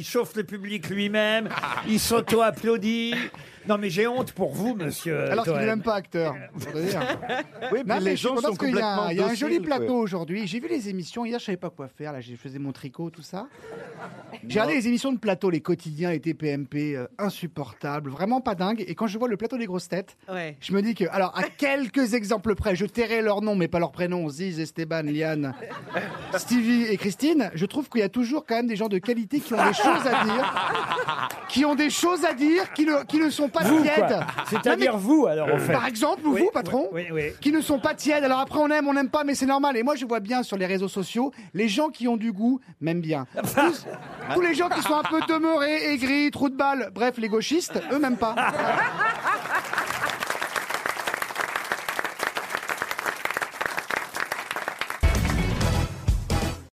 Il chauffe le public lui-même, il s'auto-applaudit. Non mais j'ai honte pour vous, monsieur. Alors qu'il n'est Toen. même pas acteur. faut le dire. Oui, mais Non, mais les je gens sont qu'il y a un- complètement Il y a un joli dociles, plateau aujourd'hui. J'ai vu les émissions. Hier, je savais pas quoi faire. Là, je faisais mon tricot, tout ça. J'ai regardé les émissions de plateau, les quotidiens, les TPMP, euh, insupportables, vraiment pas dingue. Et quand je vois le plateau des grosses têtes, Ouais. je me dis que, alors, à quelques exemples près, je tairai leur nom, mais pas leur prénom, Ziz, Esteban, Liane, Stevie et Christine, je trouve qu'il y a toujours quand même des gens de qualité qui ont des choses à dire, qui ont des choses à dire, qui ne, qui ne sont pas Vous, tièdes. quoi. C'est-à-dire Non, mais- vous, alors, en fait. Par exemple, Oui, vous, patron, oui, oui, oui. qui ne sont pas tièdes. Alors après, on aime, on n'aime pas, mais c'est normal. Et moi, je vois bien sur les réseaux sociaux, les gens qui ont du goût m'aiment bien. Tous, tous les gens qui sont un peu demeurés, aigris, trous de balle, bref, les gauchistes, eux, m'aiment pas.